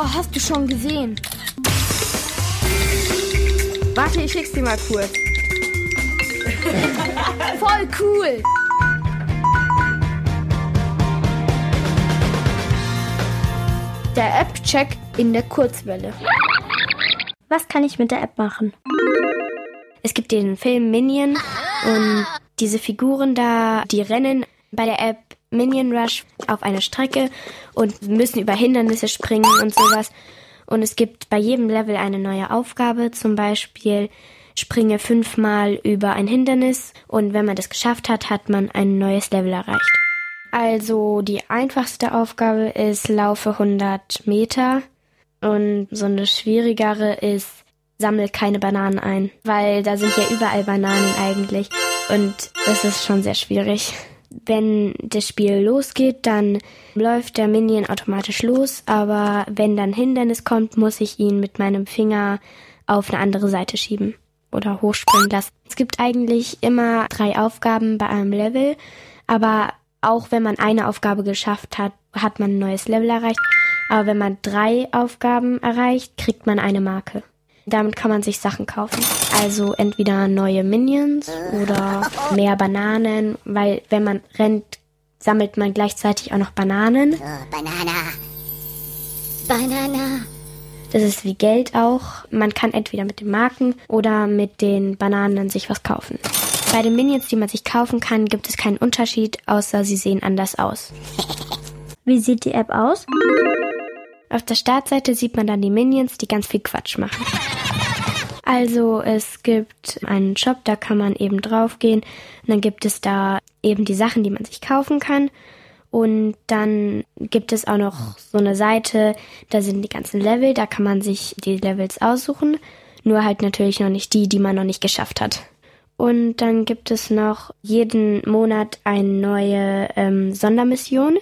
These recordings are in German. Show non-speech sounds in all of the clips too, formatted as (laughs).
Oh, hast du schon gesehen? Warte, ich schick's dir mal kurz. (laughs) Voll cool! Der App-Check in der Kurzwelle. Was kann ich mit der App machen? Es gibt den Film Minion und diese Figuren da, die rennen bei der App Minion Rush auf eine Strecke und müssen über Hindernisse springen und sowas. Und es gibt bei jedem Level eine neue Aufgabe, zum Beispiel springe fünfmal über ein Hindernis und wenn man das geschafft hat, hat man ein neues Level erreicht. Also die einfachste Aufgabe ist laufe 100 Meter und so eine schwierigere ist sammle keine Bananen ein, weil da sind ja überall Bananen eigentlich und das ist schon sehr schwierig. Wenn das Spiel losgeht, dann läuft der Minion automatisch los, aber wenn dann Hindernis kommt, muss ich ihn mit meinem Finger auf eine andere Seite schieben oder hochspringen lassen. Es gibt eigentlich immer drei Aufgaben bei einem Level, aber auch wenn man eine Aufgabe geschafft hat, hat man ein neues Level erreicht. Aber wenn man drei Aufgaben erreicht, kriegt man eine Marke. Damit kann man sich Sachen kaufen. Also entweder neue Minions oder mehr Bananen, weil wenn man rennt, sammelt man gleichzeitig auch noch Bananen. Oh, Banana. Banana. Das ist wie Geld auch. Man kann entweder mit den Marken oder mit den Bananen sich was kaufen. Bei den Minions, die man sich kaufen kann, gibt es keinen Unterschied, außer sie sehen anders aus. (laughs) Wie sieht die App aus? Auf der Startseite sieht man dann die Minions, die ganz viel Quatsch machen. Also es gibt einen Shop, da kann man eben draufgehen und dann gibt es da eben die Sachen, die man sich kaufen kann. Und dann gibt es auch noch so eine Seite, da sind die ganzen Level, da kann man sich die Levels aussuchen. Nur halt natürlich noch nicht die, die man noch nicht geschafft hat. Und dann gibt es noch jeden Monat eine neue ähm, Sondermission.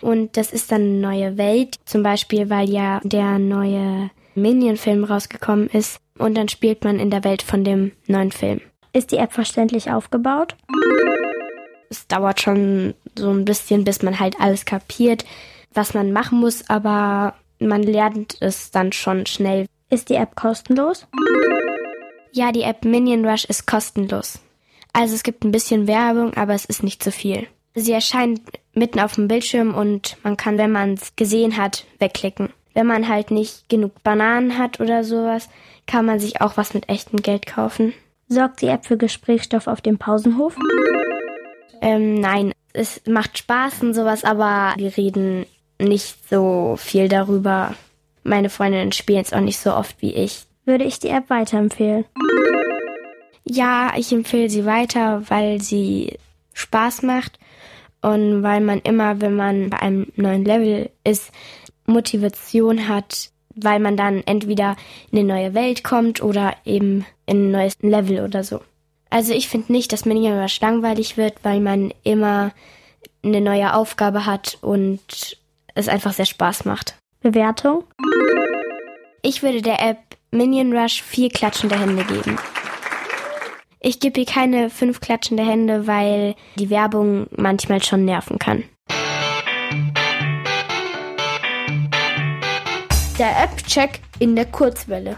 Und das ist dann eine neue Welt. Zum Beispiel, weil ja der neue Minion-Film rausgekommen ist. Und dann spielt man in der Welt von dem neuen Film. Ist die App verständlich aufgebaut? Es dauert schon so ein bisschen, bis man halt alles kapiert, was man machen muss, aber man lernt es dann schon schnell. Ist die App kostenlos? Ja, die App Minion Rush ist kostenlos. Also es gibt ein bisschen Werbung, aber es ist nicht zu viel. Sie erscheint mitten auf dem Bildschirm und man kann, wenn man es gesehen hat, wegklicken. Wenn man halt nicht genug Bananen hat oder sowas, kann man sich auch was mit echtem Geld kaufen. Sorgt die App für Gesprächsstoff auf dem Pausenhof? Ähm, nein, es macht Spaß und sowas, aber wir reden nicht so viel darüber. Meine Freundinnen spielen es auch nicht so oft wie ich. Würde ich die App weiterempfehlen? Ja, ich empfehle sie weiter, weil sie Spaß macht und weil man immer, wenn man bei einem neuen Level ist, Motivation hat, weil man dann entweder in eine neue Welt kommt oder eben in ein neues Level oder so. Also ich finde nicht, dass Minion Rush langweilig wird, weil man immer eine neue Aufgabe hat und es einfach sehr Spaß macht. Bewertung? Ich würde der App Minion Rush vier klatschende Hände geben. Ich gebe ihr keine fünf klatschende Hände, weil die Werbung manchmal schon nerven kann. Der App-Check in der Kurzwelle.